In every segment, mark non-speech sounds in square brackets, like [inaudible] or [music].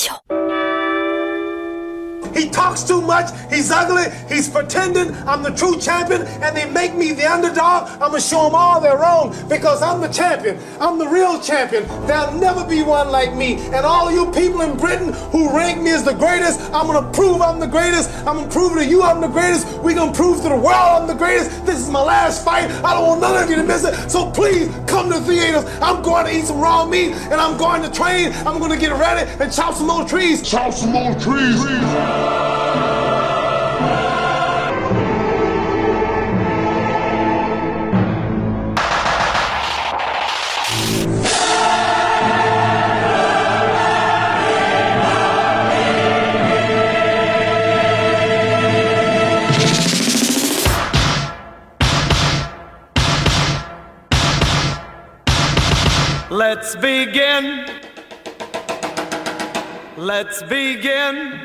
球。Talks too much. He's ugly. He's pretending I'm the true champion, and they make me the underdog. I'm gonna show them all they're wrong because I'm the champion. I'm the real champion. There'll never be one like me. And all you people in Britain who rank me as the greatest, I'm gonna prove I'm the greatest. I'm gonna prove to you I'm the greatest. We're gonna prove to the world I'm the greatest. This is my last fight. I don't want none of you to miss it. So please come to the theaters. I'm going to eat some raw meat, and I'm going to train. I'm gonna get ready and chop some more trees. Chop some more trees. Let's begin. Let's begin.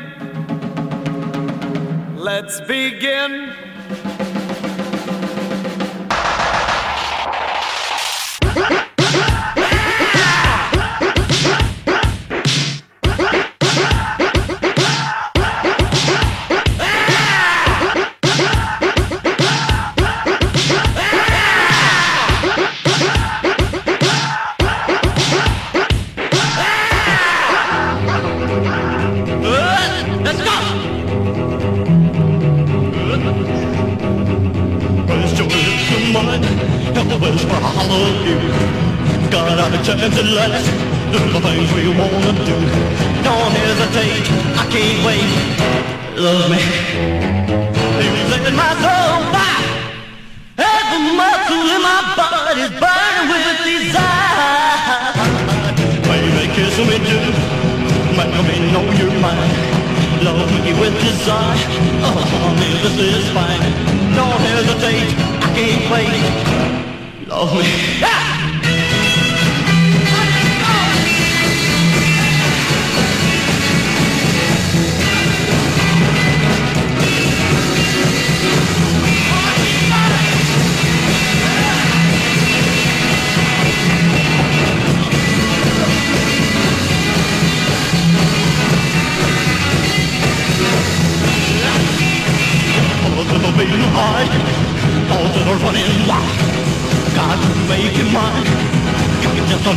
Let's begin.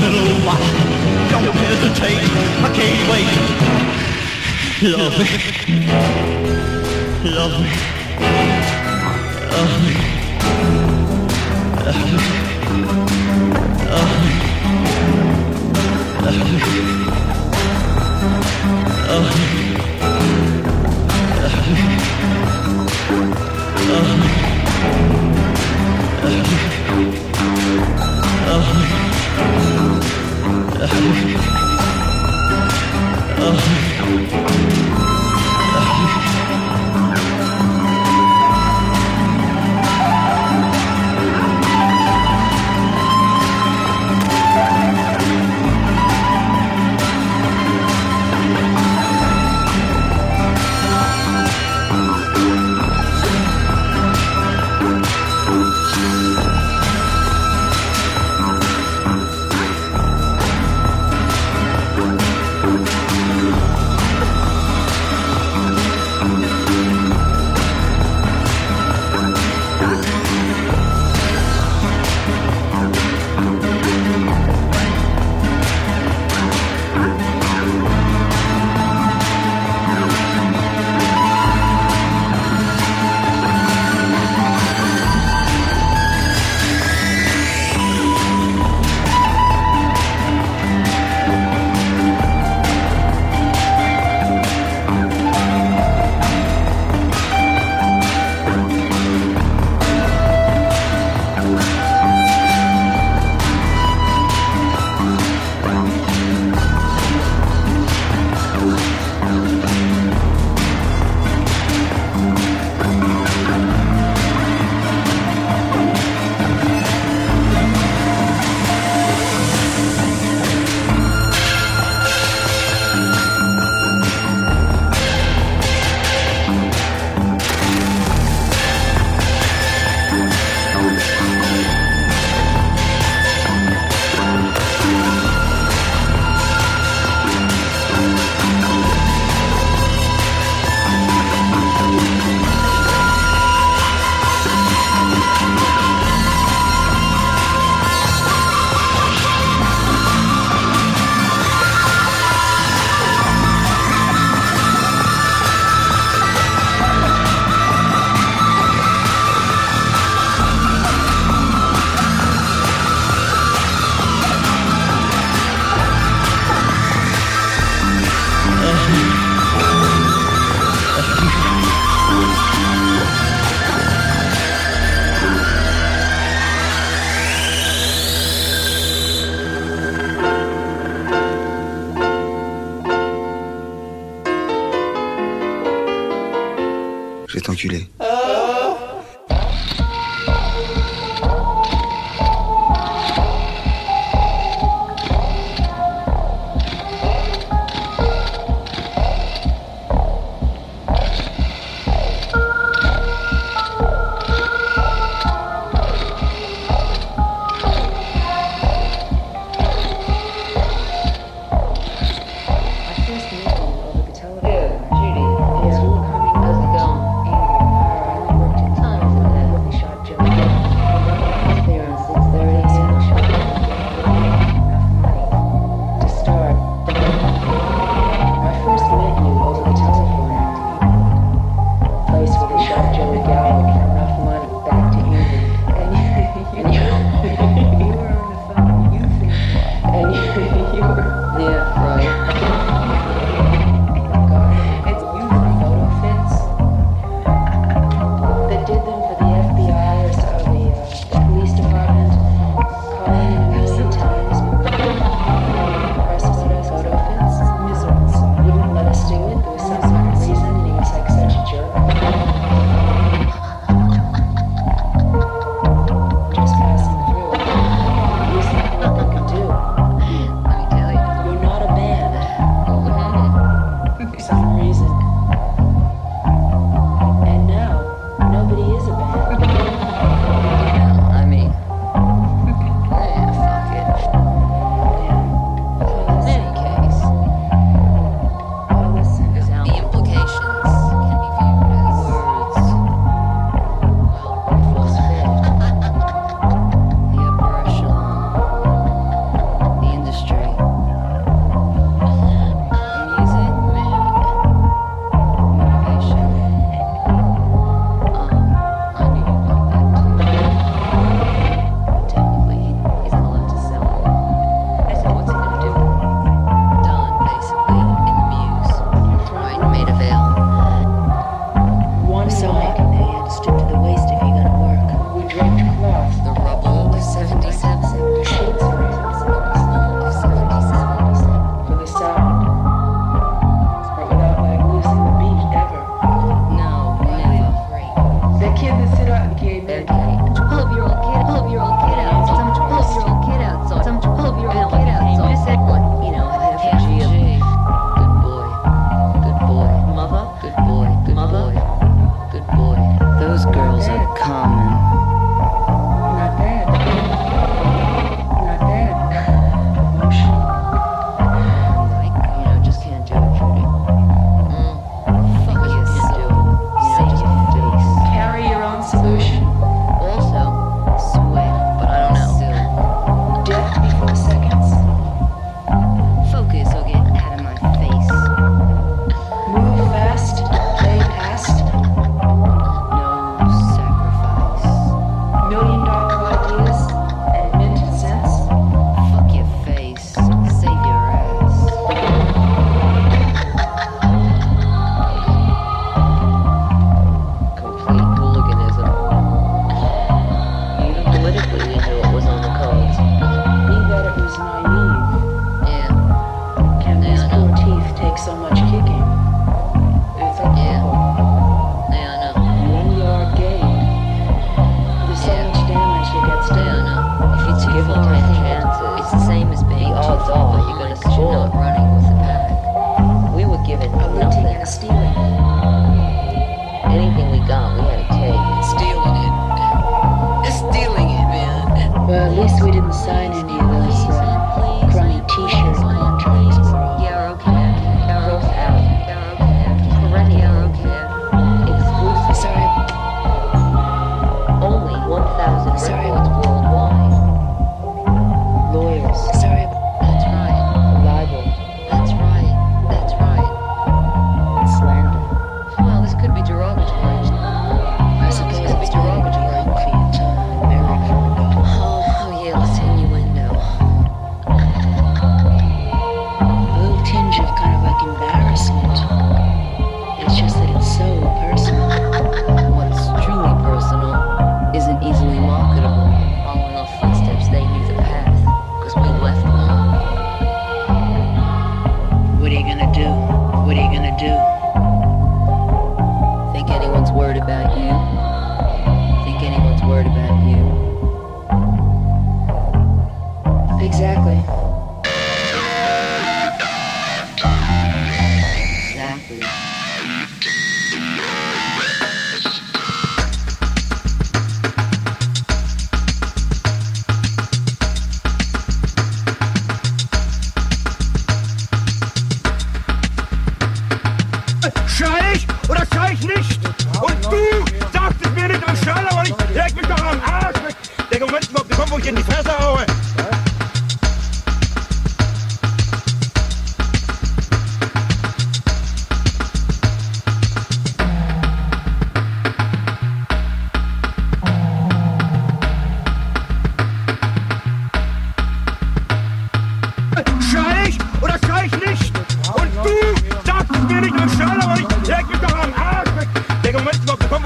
Little. Don't hesitate, I can't wait. Love me, love me, love me, love me, love me, love me, love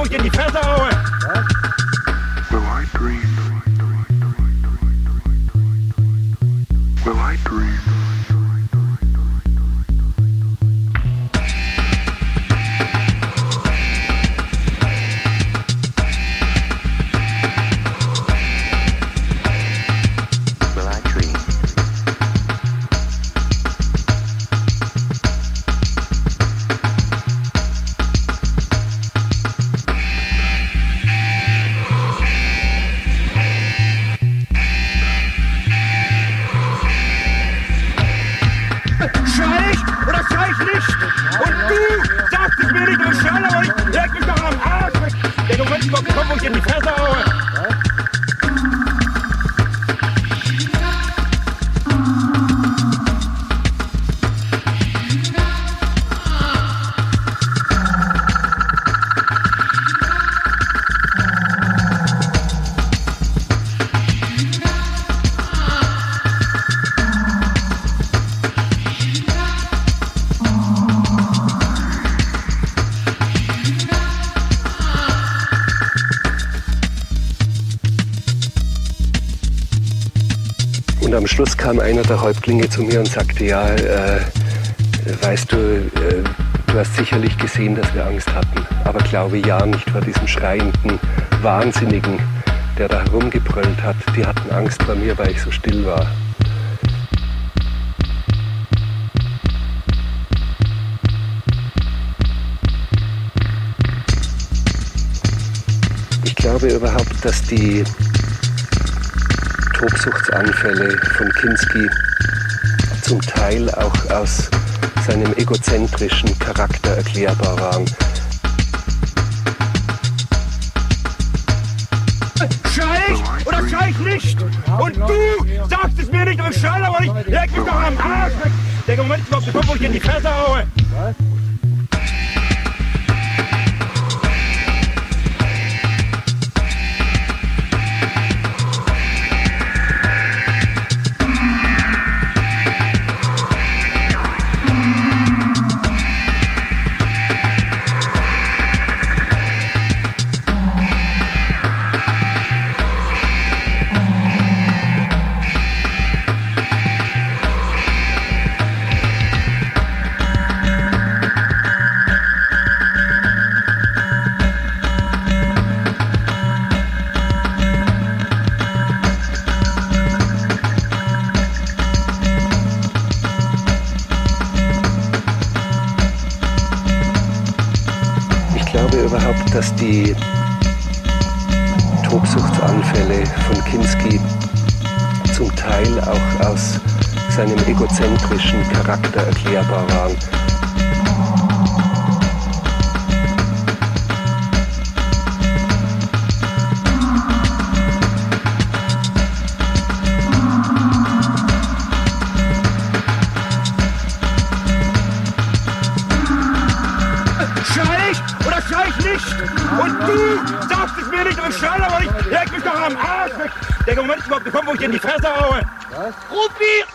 Moment mal bekommen, wo kam einer der Häuptlinge zu mir und sagte, ja, äh, weißt du, äh, du hast sicherlich gesehen, dass wir Angst hatten, aber glaube ja nicht vor diesem schreienden Wahnsinnigen, der da herumgebrüllt hat. Die hatten Angst vor mir, weil ich so still war. Ich glaube überhaupt, dass die Tobsuchtsanfälle von Kinski zum Teil auch aus seinem egozentrischen Charakter erklärbar waren. Schrei ich oder schrei ich nicht? Und du sagst es mir nicht im Schall, aber ich leg mich doch am Arsch weg. Der Moment bekommen, wo ich in die Fresse haue. Ich dass die Tobsuchtsanfälle von Kinski zum Teil auch aus seinem egozentrischen Charakter erklärbar waren. Wo ich in die Fresse haue. Groupir Il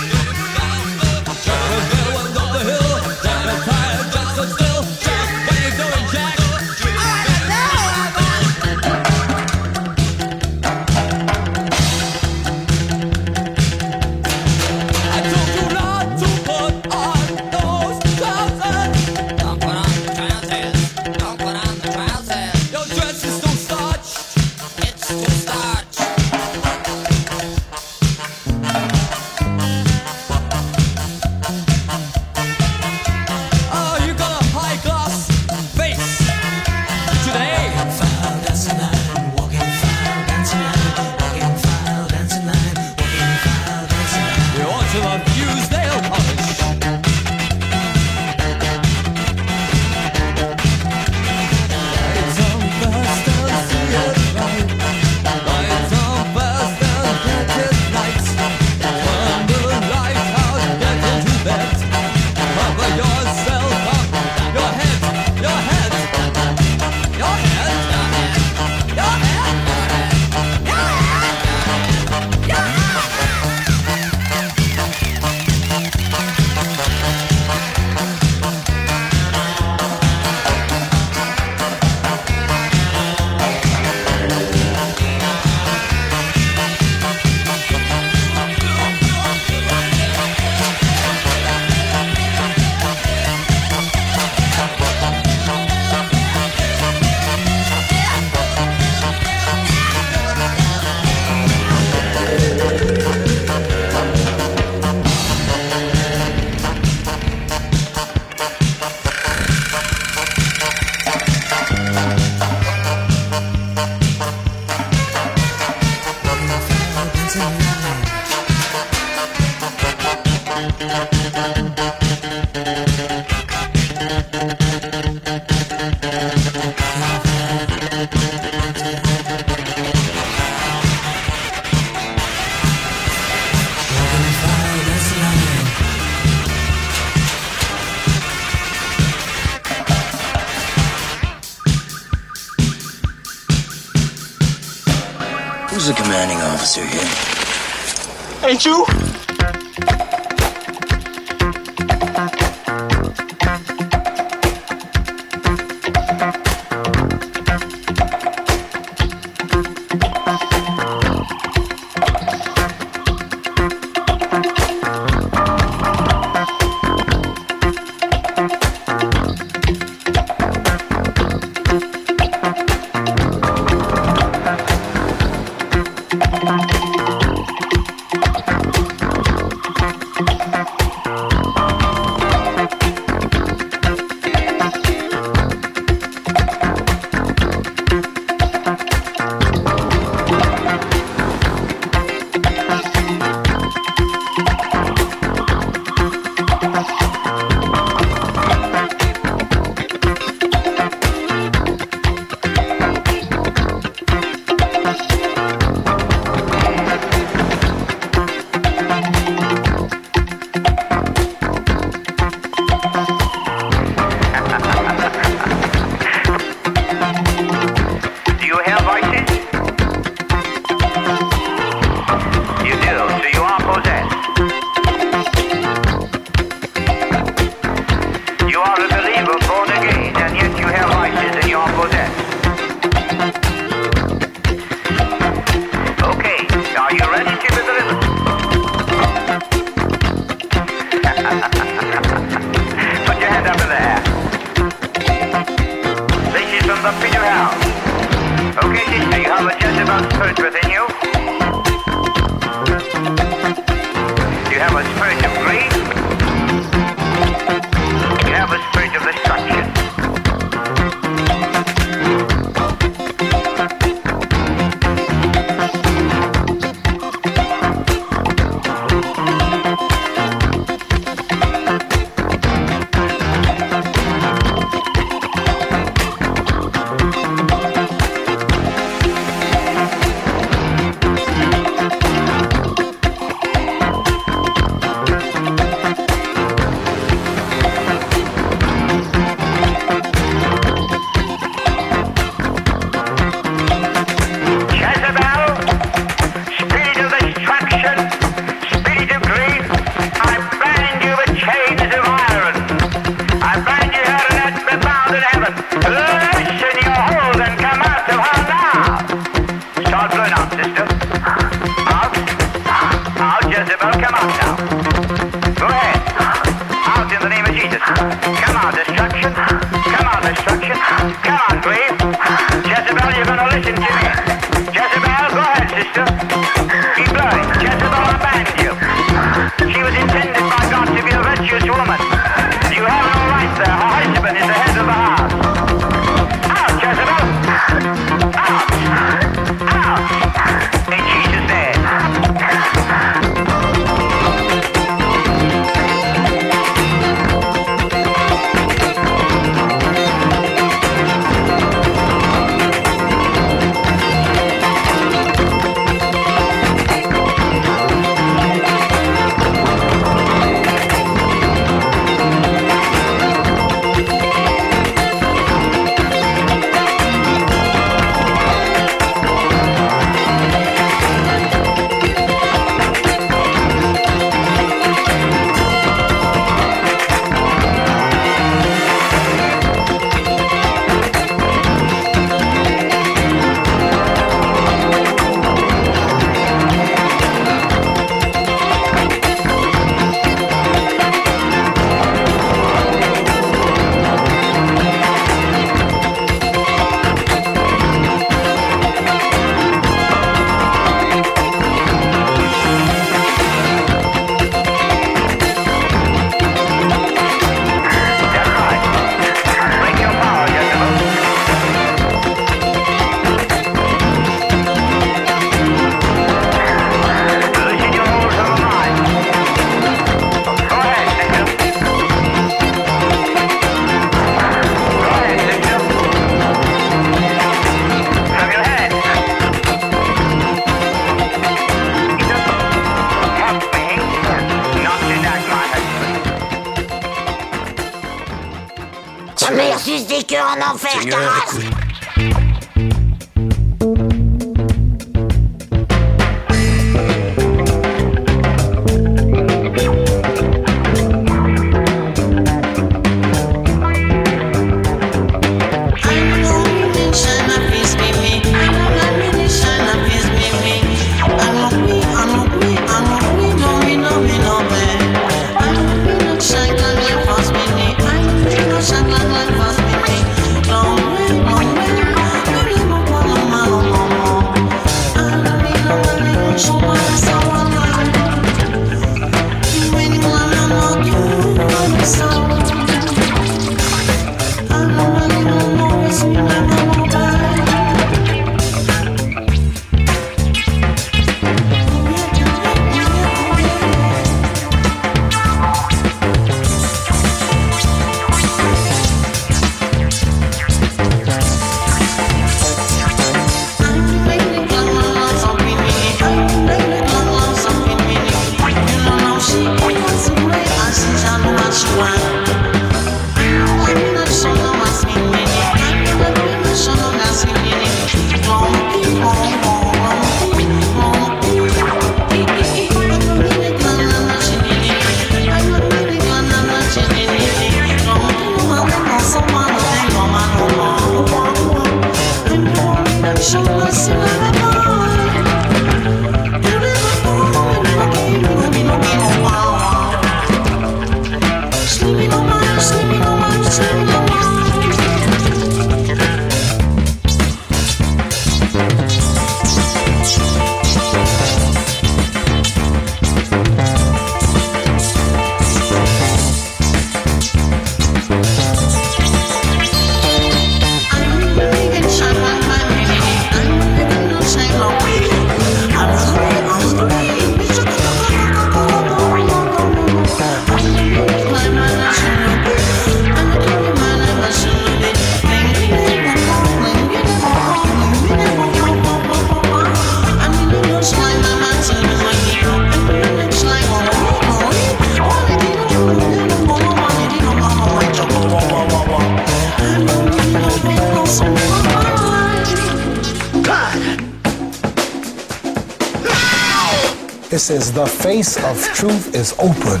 says, The face of truth is open,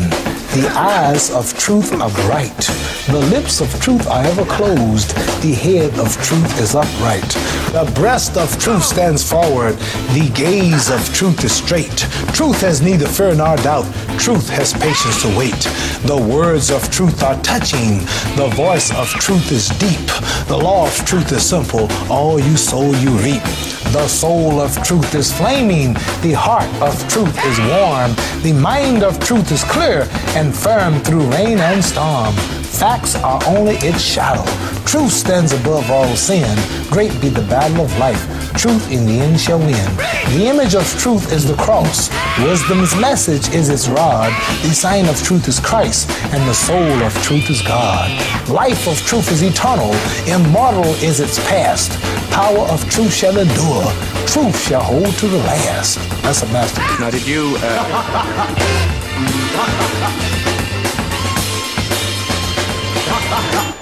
the eyes of truth are bright. The lips of truth are ever closed, the head of truth is upright. The breast of truth stands forward, the gaze of truth is straight. Truth has neither fear nor doubt, truth has patience to wait. The words of truth are touching, the voice of truth is deep. The law of truth is simple, all you sow you reap. The soul of truth is flaming, the heart of truth is warm, the mind of truth is clear and firm through rain and storm. Facts are only its shadow. Truth stands above all sin. Great be the battle of life. Truth in the end shall win. The image of truth is the cross. Wisdom's message is its rod. The sign of truth is Christ, and the soul of truth is God. Life of truth is eternal. Immortal is its past. Power of truth shall endure. Truth shall hold to the last. That's a masterpiece. Now, did you? Twilight uh, [laughs]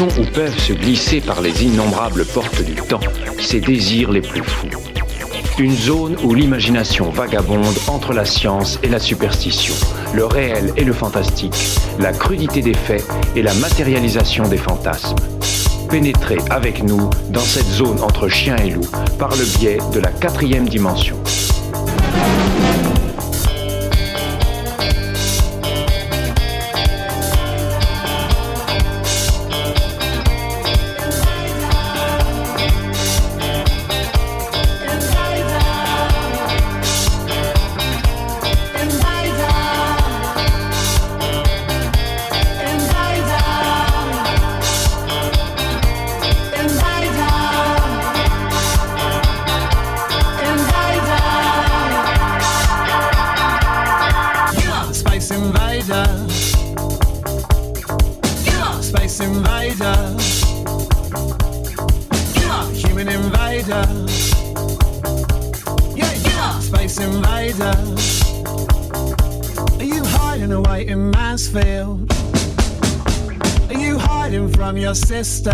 où peuvent se glisser par les innombrables portes du temps ses désirs les plus fous. Une zone où l'imagination vagabonde entre la science et la superstition, le réel et le fantastique, la crudité des faits et la matérialisation des fantasmes. Pénétrez avec nous dans cette zone entre chien et loup par le biais de la quatrième dimension. Sister?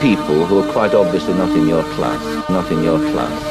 people who are quite obviously not in your class, not in your class.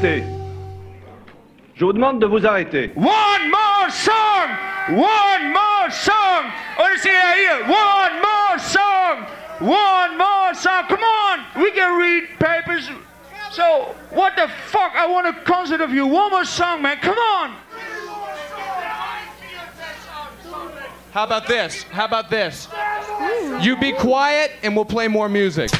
Arrêter. Je vous demande de vous arrêter. One more song! One more song! Oh, Let's see here. One more song! One more song! Come on! We can read papers. So, what the fuck? I want a concert of you. One more song, man. Come on! How about this? How about this? You be quiet and we'll play more music.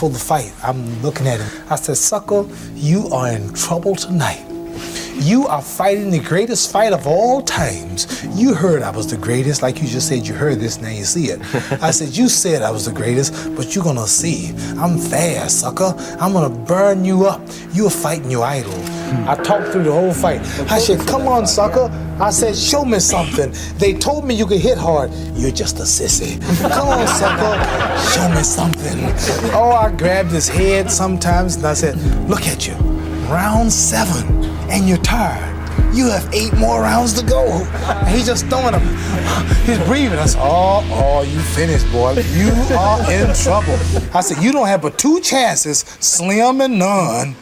Before the fight, I'm looking at him. I said, Sucker, you are in trouble tonight. You are fighting the greatest fight of all times. You heard I was the greatest, like you just said you heard this, now you see it. [laughs] I said, You said I was the greatest, but you're gonna see. I'm fast, sucker. I'm gonna burn you up. You're fighting your idol. Hmm. I talked through the whole fight. I said, Come on, sucker. I said, Show me something. They told me you could hit hard. You're just a sissy. Come on, sucker. Show me something. Oh, I grabbed his head sometimes and I said, Look at you. Round seven, and you're tired. You have eight more rounds to go. And he's just throwing them. He's breathing. I said, Oh, oh, you finished, boy. You are in trouble. I said, You don't have but two chances, slim and none.